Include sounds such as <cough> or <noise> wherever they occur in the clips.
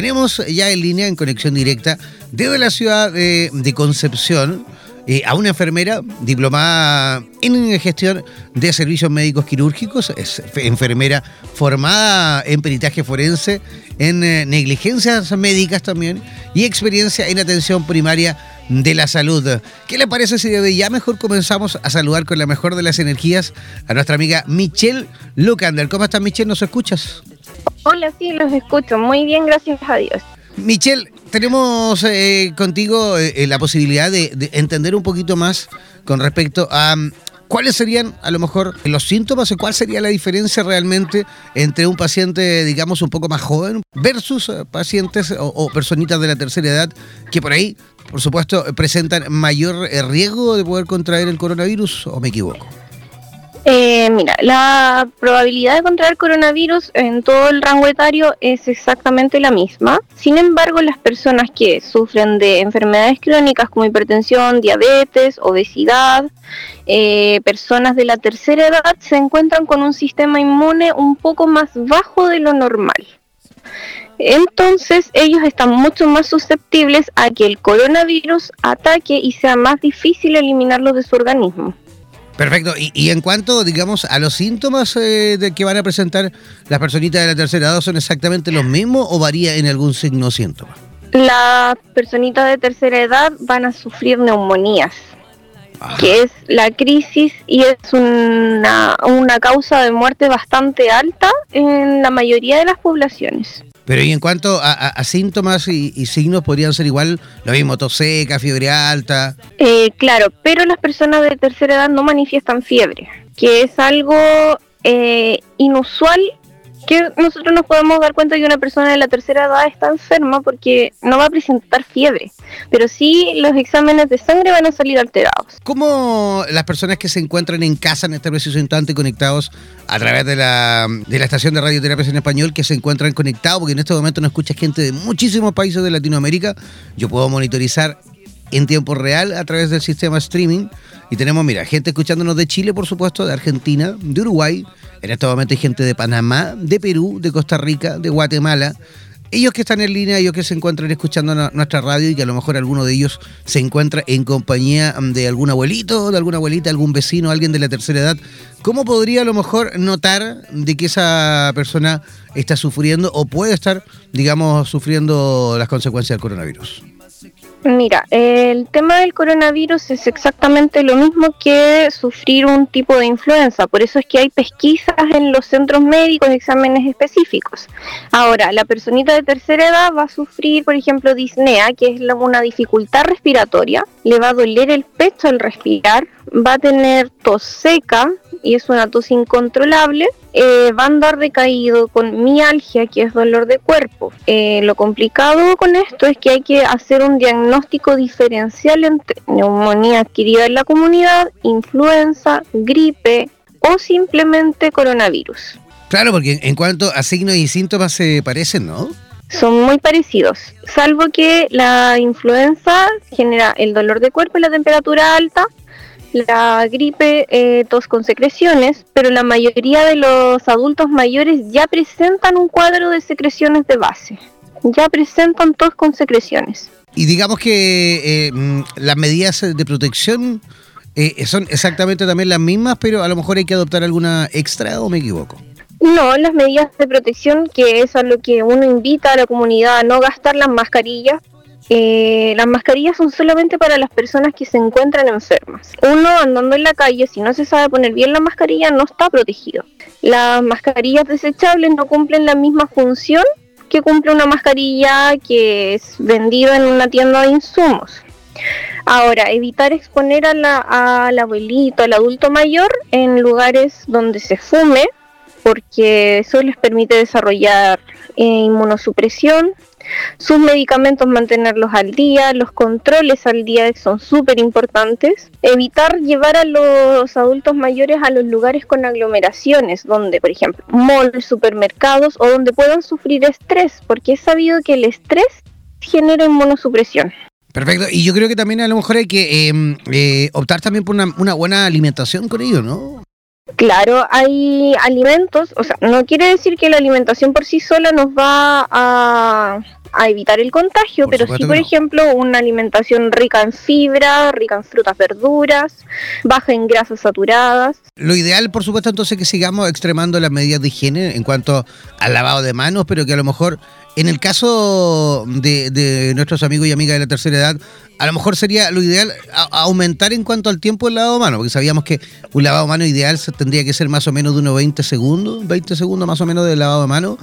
tenemos ya en línea, en conexión directa, desde la ciudad de, Concepción, eh, a una enfermera diplomada en gestión de servicios médicos quirúrgicos, es enfermera formada en peritaje forense, en eh, negligencias médicas también y experiencia en atención primaria de la salud. ¿Qué le parece si de ya mejor comenzamos a saludar con la mejor de las energías a nuestra amiga Michelle Lucander? ¿Cómo estás Michelle? ¿Nos escuchas? Hola, sí, los escucho. Muy bien, gracias a Dios. Michelle, tenemos eh, contigo eh, la posibilidad de, entender un poquito más con respecto a cuáles serían a lo mejor los síntomas y cuál sería la diferencia realmente entre un paciente, digamos, un poco más joven versus eh, pacientes o, o personitas de la tercera edad que por ahí por supuesto, presentan mayor eh, riesgo de poder contraer el coronavirus o me equivoco? Eh, mira, la probabilidad de contraer coronavirus en todo el rango etario es exactamente la misma. Sin embargo, las personas que sufren de enfermedades crónicas como hipertensión, diabetes, obesidad, eh, personas de la tercera edad se encuentran con un sistema inmune un poco más bajo de lo normal. Entonces ellos están mucho más susceptibles a que el coronavirus ataque y sea más difícil eliminarlo de su organismo. Perfecto. Y, en cuanto, digamos, a los síntomas eh, de que van a presentar las personitas de la tercera edad, ¿son exactamente los mismos o varía en algún signo o síntoma? Las personitas de tercera edad van a sufrir neumonías, ah. que es la crisis y es una, una causa de muerte bastante alta en la mayoría de las poblaciones. Pero y en cuanto a, síntomas y, signos, podrían ser igual lo mismo, tos seca, fiebre alta. Eh, claro, pero las personas de tercera edad no manifiestan fiebre, que es algo eh, inusual que nosotros nos podemos dar cuenta que una persona de la tercera edad está enferma porque no va a presentar fiebre, pero sí los exámenes de sangre van a salir alterados. ¿Cómo las personas que se encuentran en casa en este preciso instante conectados a través de la, de la estación de radioterapia en español que se encuentran conectados, porque en este momento no escucha gente de muchísimos países de Latinoamérica, yo puedo monitorizar en tiempo real a través del sistema streaming. Y tenemos, mira, gente escuchándonos de Chile, por supuesto, de Argentina, de Uruguay. En este momento hay gente de Panamá, de Perú, de Costa Rica, de Guatemala. Ellos que están en línea, ellos que se encuentran escuchando nuestra radio y que a lo mejor alguno de ellos se encuentra en compañía de algún abuelito, de alguna abuelita, algún vecino, alguien de la tercera edad, ¿cómo podría a lo mejor notar de que esa persona está sufriendo o puede estar, digamos, sufriendo las consecuencias del coronavirus? Mira, el tema del coronavirus es exactamente lo mismo que sufrir un tipo de influenza, por eso es que hay pesquisas en los centros médicos, exámenes específicos. Ahora, la personita de tercera edad va a sufrir, por ejemplo, disnea, que es una dificultad respiratoria, le va a doler el pecho al respirar, va a tener tos seca, y es una tos incontrolable, eh, va a andar decaído con mialgia, que es dolor de cuerpo. Eh, lo complicado con esto es que hay que hacer un diagnóstico diferencial entre neumonía adquirida en la comunidad, influenza, gripe o simplemente coronavirus. Claro, porque en cuanto a signos y síntomas se parecen, ¿no? Son muy parecidos, salvo que la influenza genera el dolor de cuerpo y la temperatura alta, la gripe, eh, tos con secreciones, pero la mayoría de los adultos mayores ya presentan un cuadro de secreciones de base, ya presentan tos con secreciones. Y digamos que eh, mm, las medidas de protección eh, son exactamente también las mismas, pero a lo mejor hay que adoptar alguna extra o me equivoco. No, las medidas de protección, que es a lo que uno invita a la comunidad a no gastar las mascarillas, eh, las mascarillas son solamente para las personas que se encuentran enfermas. Uno andando en la calle, si no se sabe poner bien la mascarilla, no está protegido. Las mascarillas desechables no cumplen la misma función que cumple una mascarilla que es vendida en una tienda de insumos. Ahora, evitar exponer al abuelito, al adulto mayor en lugares donde se fume, porque eso les permite desarrollar inmunosupresión, sus medicamentos mantenerlos al día, los controles al día son súper importantes. Evitar llevar a los adultos mayores a los lugares con aglomeraciones, donde, por ejemplo, malls, supermercados o donde puedan sufrir estrés, porque es sabido que el estrés genera inmunosupresión. Perfecto, y yo creo que también a lo mejor hay que em, eh, optar también por una, una buena alimentación con ellos, ¿no? Claro, hay alimentos, o sea, no quiere decir que la alimentación por sí sola nos va a, a evitar el contagio, pero sí, por ejemplo, una alimentación rica en fibra, rica en frutas, verduras, baja en grasas saturadas. Lo ideal, por supuesto, entonces que sigamos extremando las medidas de higiene en cuanto al lavado de manos, pero que a lo mejor en el caso de, nuestros amigos y amigas de la tercera edad, a lo mejor sería lo ideal aumentar en cuanto al tiempo del lavado de mano, porque sabíamos que un lavado de mano ideal tendría que ser más o menos de unos 20 segundos, 20 segundos más o menos de lavado de mano.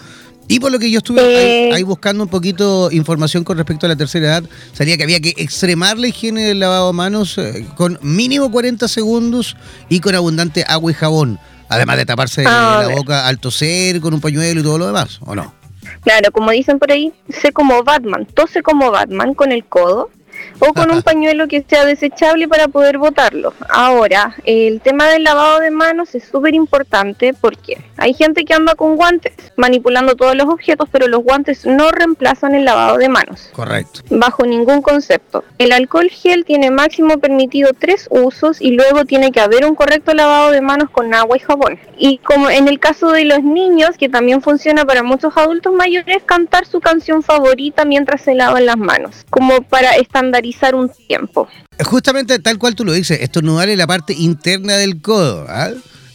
Y por lo que yo estuve eh. ahí, buscando un poquito información con respecto a la tercera edad, salía que había que extremar la higiene del lavado de manos eh, con mínimo 40 segundos y con abundante agua y jabón. Además de taparse ah, la boca al toser con un pañuelo y todo lo demás, ¿o no? Claro, como dicen por ahí, sé como Batman, tose como Batman con el codo o con un <laughs> pañuelo que sea desechable para poder botarlo. Ahora, el tema del lavado de manos es súper importante porque hay gente que anda con guantes manipulando todos los objetos, pero los guantes no reemplazan el lavado de manos. Correcto. Bajo ningún concepto. El alcohol gel tiene máximo permitido tres usos y luego tiene que haber un correcto lavado de manos con agua y jabón. Y como en el caso de los niños, que también funciona para muchos adultos mayores, cantar su canción favorita mientras se lavan las manos, como para estandarizar un tiempo. Justamente tal cual tú lo dices, estornudar en la parte interna del codo. ¿ah?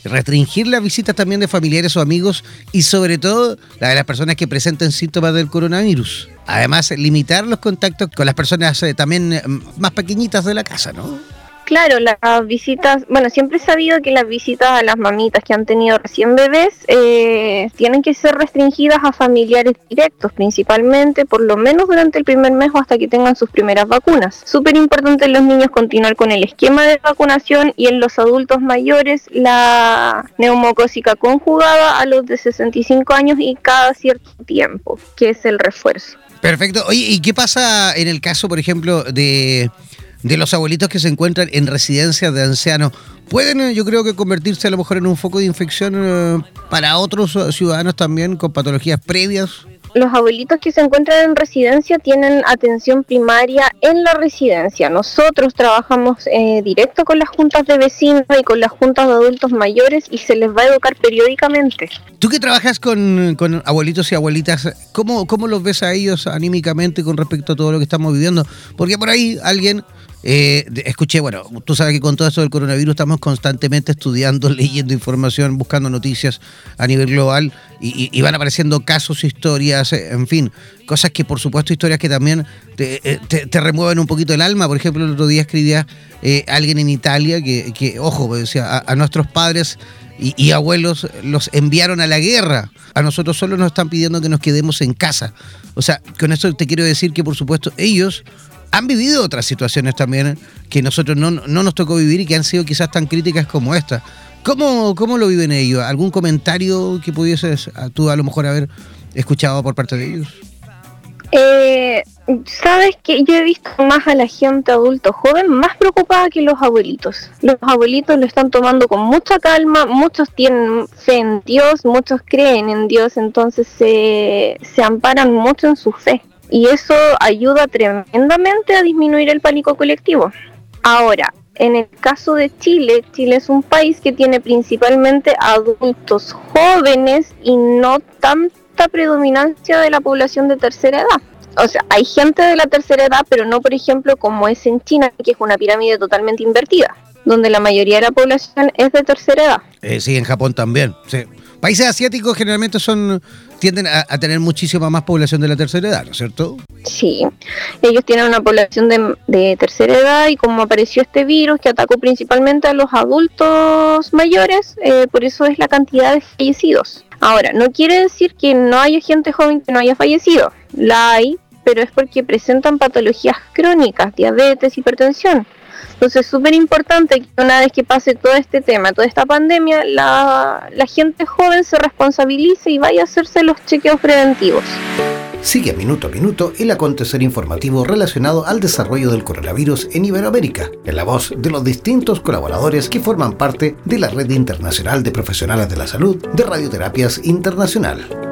Restringir las visitas también de familiares o amigos y sobre todo la de las personas que presenten síntomas del coronavirus. Además, limitar los contactos con las personas eh, también eh, más pequeñitas de la casa, ¿no? Claro, las visitas, bueno, siempre he sabido que las visitas a las mamitas que han tenido recién bebés eh, tienen que ser restringidas a familiares directos, principalmente, por lo menos durante el primer mes o hasta que tengan sus primeras vacunas. Súper importante en los niños continuar con el esquema de vacunación y en los adultos mayores la neumocósica conjugada a los de 65 años y cada cierto tiempo, que es el refuerzo. Perfecto. Oye, ¿y qué pasa en el caso, por ejemplo, de de los abuelitos que se encuentran en residencias de ancianos pueden, eh, yo creo que convertirse a lo mejor en un foco de infección eh, para otros eh, ciudadanos también con patologías previas los abuelitos que se encuentran en residencia tienen atención primaria en la residencia. Nosotros trabajamos eh, directo con las juntas de vecinos y con las juntas de adultos mayores y se les va a educar periódicamente. Tú que trabajas con, abuelitos y abuelitas, ¿cómo, ¿cómo los ves a ellos anímicamente con respecto a todo lo que estamos viviendo? Porque por ahí alguien eh, escuché, bueno, tú sabes que con todo esto del coronavirus estamos constantemente estudiando, <laughs> leyendo información, buscando noticias a nivel global y, van apareciendo casos, historias, eh, en fin, cosas que por supuesto historias que también te, eh, remueven un poquito el alma. Por ejemplo, el otro día escribía alguien en Italia que, ojo, pues, decía, a, nuestros padres y, y, abuelos los enviaron a la guerra. A nosotros solo nos están pidiendo que nos quedemos en casa. O sea, con esto te quiero decir que por supuesto ellos han vivido otras situaciones también que nosotros no, nos tocó vivir y que han sido quizás tan críticas como esta. ¿Cómo, ¿Cómo lo viven ellos? ¿Algún comentario que pudieses tú a lo mejor haber escuchado por parte de ellos? Eh, Sabes que yo he visto más a la gente adulto joven más preocupada que los abuelitos. Los abuelitos lo están tomando con mucha calma, muchos tienen fe en Dios, muchos creen en Dios, entonces se, se amparan mucho en su fe y eso ayuda tremendamente a disminuir el pánico colectivo. Ahora, en el caso de Chile, Chile es un país que tiene principalmente adultos jóvenes y no tanta predominancia de la población de tercera edad. O sea, hay gente de la tercera edad, pero no, por ejemplo, como es en China, que es una pirámide totalmente invertida, donde la mayoría de la población es de tercera edad. Eh, sí, en Japón también. Sí. Países asiáticos generalmente son tienden a, tener muchísima más población de la tercera edad, ¿no es cierto? Sí, ellos tienen una población de, tercera edad y como apareció este virus que atacó principalmente a los adultos mayores, eh, por eso es la cantidad de fallecidos. Ahora, no quiere decir que no haya gente joven que no haya fallecido, la hay, pero es porque presentan patologías crónicas, diabetes, hipertensión. Entonces es súper importante que una vez que pase todo este tema, toda esta pandemia, la, la gente joven se responsabilice y vaya a hacerse los chequeos preventivos. Sigue minuto a minuto el acontecer informativo relacionado al desarrollo del coronavirus en Iberoamérica, en la voz de los distintos colaboradores que forman parte de la Red Internacional de Profesionales de la Salud de Radioterapias Internacional.